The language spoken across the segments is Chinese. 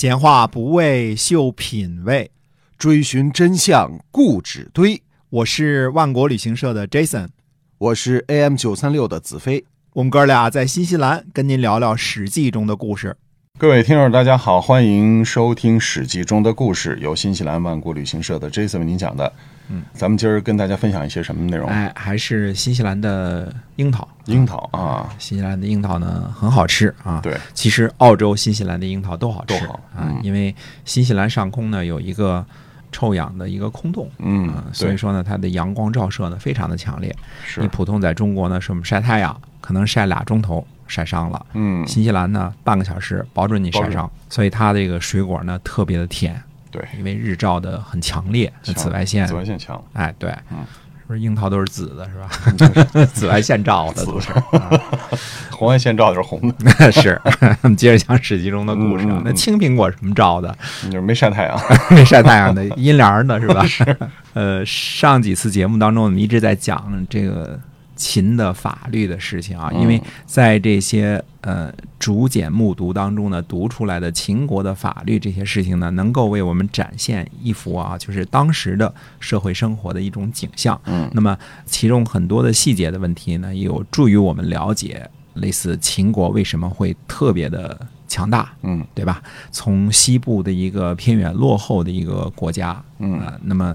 闲话不为秀品味，追寻真相固执堆。我是万国旅行社的 Jason，我是 AM 九三六的子飞。我们哥俩在新西兰跟您聊聊《史记》中的故事。各位听众，大家好，欢迎收听《史记》中的故事，由新西兰万国旅行社的 Jason 为您讲的。嗯，咱们今儿跟大家分享一些什么内容？哎，还是新西兰的樱桃。樱桃啊，新西兰的樱桃呢很好吃啊。对，其实澳洲、新西兰的樱桃都好吃嗯，因为新西兰上空呢有一个臭氧的一个空洞。嗯啊，所以，说呢，它的阳光照射呢非常的强烈。是你，普通在中国呢，是我们晒太阳，可能晒俩钟头晒伤了。嗯，新西兰呢，半个小时保准你晒伤，所以它这个水果呢特别的甜，对，因为日照的很强烈，紫外线。紫，外线强，哎，对，嗯。是不是樱桃都是紫的，是吧？紫外线照的都是。啊 红外线照的是红的，是，我们接着讲《史记》中的故事那青苹果什么照的？你就是没晒太阳。没晒太阳的阴凉儿的是吧？呃，上几次节目当中，我们一直在讲这个秦的法律的事情啊，嗯因为在这些呃竹简木牍当中呢，读出来的秦国的法律这些事情呢，能够为我们展现一幅啊，就是当时的社会生活的一种景象。嗯那么其中很多的细节的问题呢，也有助于我们了解类似秦国为什么会特别的强大。嗯对吧？从西部的一个偏远落后的一个国家，嗯啊，那么，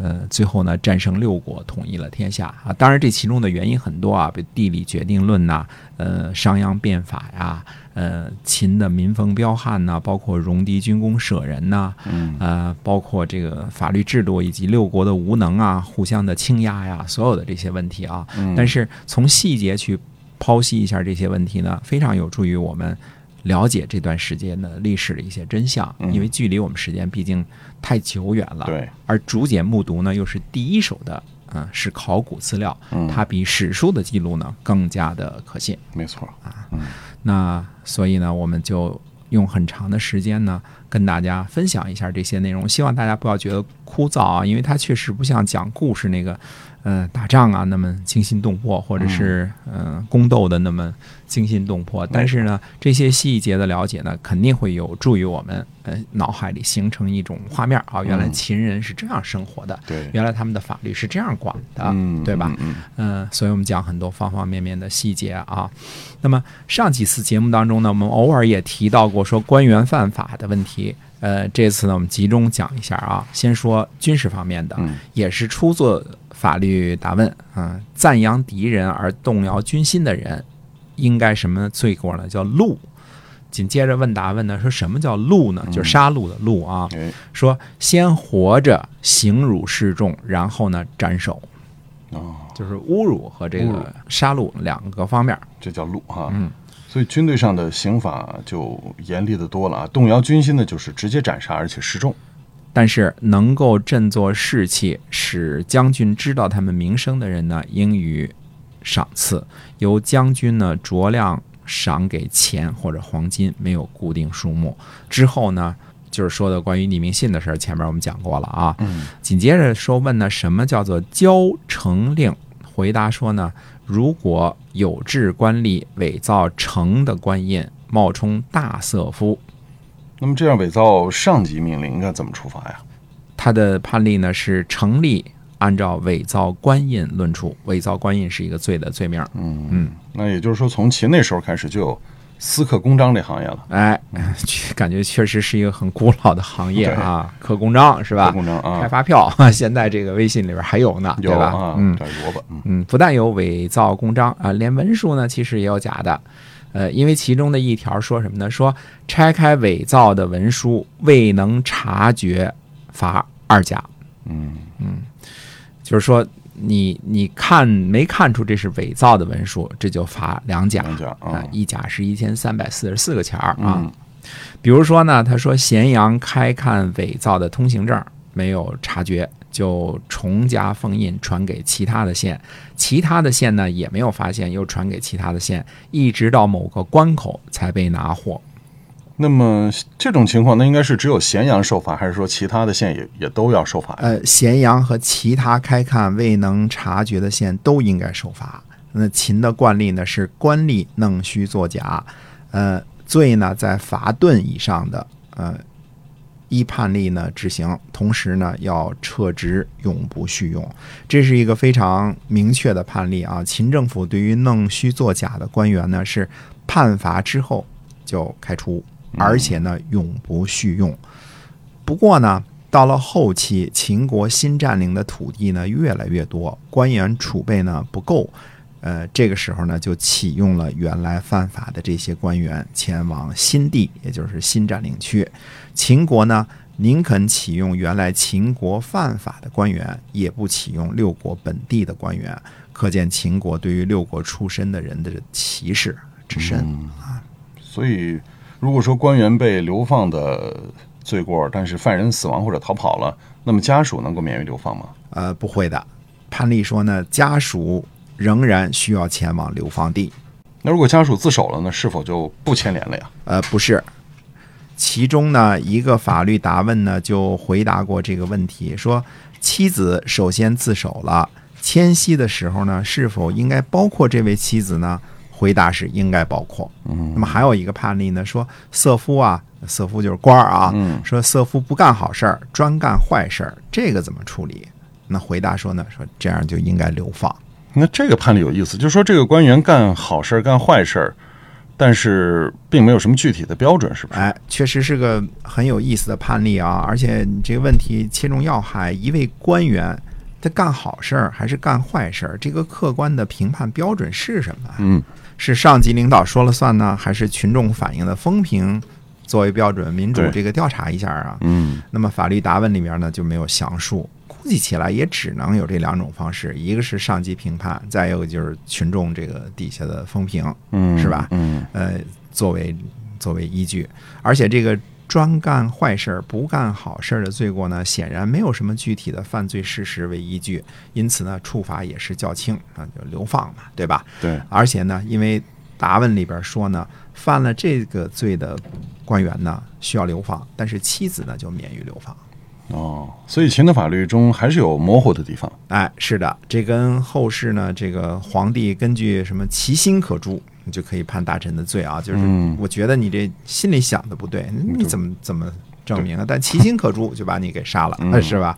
呃，最后呢，战胜六国，统一了天下。啊。当然，这其中的原因很多啊，比如地理决定论呐、呃，商鞅变法呀，呃，秦的民风彪悍呐、包括戎狄军功舍人呐、嗯。呃，包括这个法律制度以及六国的无能啊，互相的倾压呀，所有的这些问题啊，嗯，但是从细节去剖析一下这些问题呢，非常有助于我们了解这段时间的历史的一些真相，嗯因为距离我们时间毕竟太久远了。对，而竹简木读呢，又是第一手的，嗯、是考古资料，嗯它比史书的记录呢更加的可信。没错啊，那所以呢，我们就用很长的时间呢，跟大家分享一下这些内容。希望大家不要觉得枯燥啊，因为它确实不像讲故事那个，呃，打仗啊那么惊心动魄，或者是呃宫斗的那么惊心动魄。但是呢，这些细节的了解呢，肯定会有助于我们呃脑海里形成一种画面啊，原来嗯秦人是这样生活的，对，原来他们的法律是这样管的，嗯，对吧？嗯嗯，所以我们讲很多方方面面的细节啊。那么上几次节目当中呢，我们偶尔也提到过说官员犯法的问题。呃，这次呢，我们集中讲一下啊。先说军事方面的，嗯也是出自法律答问啊、赞扬敌人而动摇军心的人，应该什么罪过呢？叫戮。紧接着问答问呢，说什么叫戮呢？就是杀戮的戮啊。说先活着行辱示众，然后呢斩首。哦，就是侮辱和这个杀戮两个方面。这叫戮哈，嗯，所以军队上的刑法就严厉的多了啊，动摇军心的就是直接斩杀，而且示众。但是能够振作士气，使将军知道他们名声的人呢，应予赏赐，由将军呢酌量赏给钱或者黄金，没有固定数目。之后呢，就是说的关于匿名信的事儿，前面我们讲过了啊。嗯紧接着说问呢，什么叫做交城令？回答说呢，如果有志官吏伪造城的官印，冒充大色夫，那么这样伪造上级命令应该怎么处罚呀？他的判例呢是成立按照伪造官印论处，伪造官印是一个罪的罪名。嗯嗯，那也就是说，从秦那时候开始就有私刻公章这行业了，哎，感觉确实是一个很古老的行业啊，刻公章是刻吧？公章啊开，发票，现在这个微信里边还有呢，对吧？啊，嗯，这萝卜，嗯嗯，不但有伪造公章啊，连文书呢其实也有假的。呃，因为其中的一条说什么呢？说拆开伪造的文书未能察觉，罚二甲。嗯嗯就是说你你看没看出这是伪造的文书，这就罚两甲啊啊，一甲是一千三百四十四个钱儿啊。嗯比如说呢，他说咸阳开看伪造的通行证没有察觉，就重加封印传给其他的县，其他的县呢也没有发现，又传给其他的县，一直到某个关口才被拿获。那么这种情况，那应该是只有咸阳受罚，还是说其他的县也也都要受罚？呃，咸阳和其他开看未能察觉的县都应该受罚。那秦的惯例呢是官吏弄虚作假，呃，罪呢在罚盾以上的呃，依判例呢执行，同时呢要撤职，永不续用。这是一个非常明确的判例啊！秦政府对于弄虚作假的官员呢，是判罚之后就开除，而且呢永不续用。不过呢，到了后期，秦国新占领的土地呢越来越多，官员储备呢不够。呃，这个时候呢，就启用了原来犯法的这些官员前往新地，也就是新占领区。秦国呢，宁肯启用原来秦国犯法的官员，也不启用六国本地的官员。可见秦国对于六国出身的人的歧视之深啊。所以，如果说官员被流放的罪过，但是犯人死亡或者逃跑了，那么家属能够免于流放吗？呃，不会的。判例说呢，家属。仍然需要前往流放地。那如果家属自首了呢？是否就不牵连了呀？呃，不是。其中呢，一个法律答问呢就回答过这个问题，说妻子首先自首了，迁徙的时候呢，是否应该包括这位妻子呢？回答是应该包括。嗯。那么还有一个判例呢，说色夫啊，色夫就是官儿啊，说色夫不干好事儿，专干坏事儿，这个怎么处理？那回答说呢，说这样就应该流放。那这个判例有意思，就是说这个官员干好事儿干坏事儿但是并没有什么具体的标准，是不是？哎，确实是个很有意思的判例啊！而且你这个问题切中要害，一位官员他干好事儿还是干坏事儿，这个客观的评判标准是什么？嗯，是上级领导说了算呢，还是群众反映的风评作为标准？民主这个调查一下啊？嗯，那么法律答问里面呢就没有详述。估计起来也只能有这两种方式，一个是上级评判，再有就是群众这个底下的风评，嗯，是吧？嗯，呃，作为作为依据，而且这个专干坏事儿不干好事儿的罪过呢，显然没有什么具体的犯罪事实为依据，因此呢，处罚也是较轻啊，就流放嘛，对吧？对。而且呢，因为答问里边说呢，犯了这个罪的官员呢需要流放，但是妻子呢就免于流放。哦，所以秦的法律中还是有模糊的地方。哎，是的，这跟后世呢，这个皇帝根据什么其心可诛，你就可以判大臣的罪啊。就是我觉得你这心里想的不对，你怎么怎么证明啊？但其心可诛，就把你给杀了，是吧？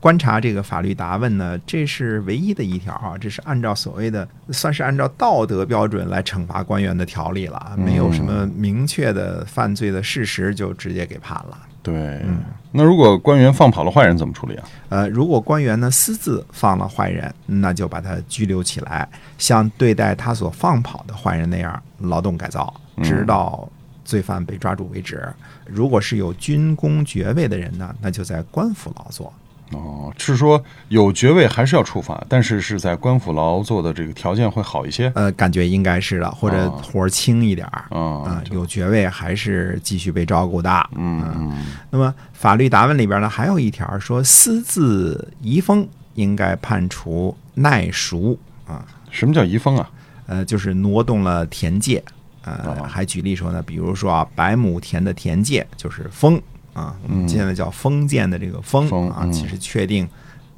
观察这个法律答问呢，这是唯一的一条啊，这是按照所谓的算是按照道德标准来惩罚官员的条例了，没有什么明确的犯罪的事实，就直接给判了。对，嗯那如果官员放跑了坏人怎么处理啊？呃，如果官员呢私自放了坏人，那就把他拘留起来，像对待他所放跑的坏人那样劳动改造，直到罪犯被抓住为止。如果是有军功爵位的人呢，那就在官府劳作。哦，是说有爵位还是要处罚，但是是在官府劳作的这个条件会好一些。呃，感觉应该是的，或者活儿轻一点儿。啊，有爵位还是继续被照顾的。嗯嗯。那么法律答问里边呢，还有一条说私自移风应该判处耐赎啊。什么叫移风啊？呃，就是挪动了田界。呃，还举例说呢，比如说啊，百亩田的田界就是封。啊，我们现在叫封建的这个封啊，其实确定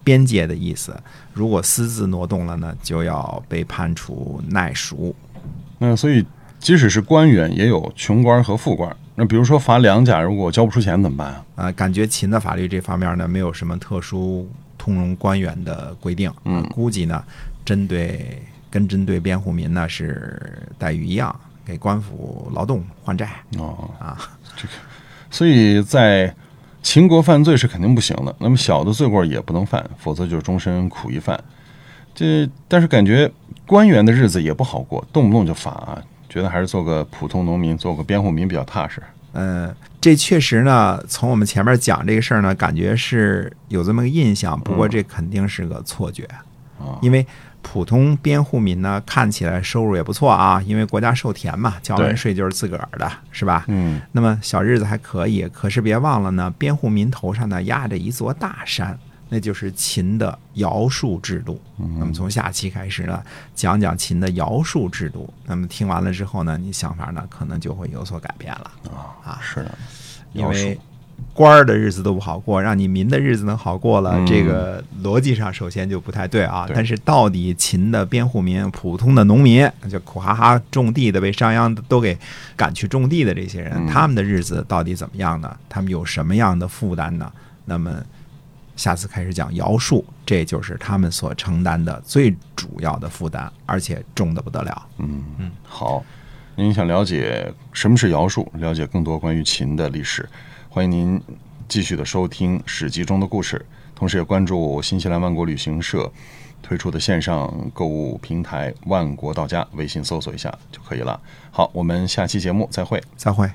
边界的意思。如果私自挪动了呢，就要被判处耐赎。那所以，即使是官员，也有穷官和富官。那比如说罚粮甲，如果交不出钱怎么办啊？啊，感觉秦的法律这方面呢，没有什么特殊通融官员的规定。嗯，估计呢，针对跟针对辩护民呢是待遇一样，给官府劳动还债。哦啊，这个。所以在秦国犯罪是肯定不行的，那么小的罪过也不能犯，否则就是终身苦役犯。这但是感觉官员的日子也不好过，动不动就罚，觉得还是做个普通农民，做个边户民比较踏实。嗯，这确实呢，从我们前面讲这个事儿呢，感觉是有这么个印象，不过这肯定是个错觉啊，因为。普通边户民呢，看起来收入也不错啊，因为国家授田嘛，交完税就是自个儿的，是吧？嗯。那么小日子还可以，可是别忘了呢，边户民头上呢压着一座大山，那就是秦的徭戍制度。那么从下期开始呢，讲讲秦的徭戍制度。那么听完了之后呢，你想法呢可能就会有所改变了啊啊！是的，因为官儿的日子都不好过，让你民的日子能好过了，嗯这个逻辑上首先就不太对啊。对但是到底秦的边户民、普通的农民，就苦哈哈种地的，被商鞅都给赶去种地的这些人，嗯他们的日子到底怎么样呢？他们有什么样的负担呢？那么下次开始讲尧术，这就是他们所承担的最主要的负担，而且重的不得了。嗯嗯，好。您想了解什么是尧术，了解更多关于秦的历史，欢迎您继续的收听《史记》中的故事，同时也关注新西兰万国旅行社推出的线上购物平台“万国到家”，微信搜索一下就可以了。好，我们下期节目再会。再会。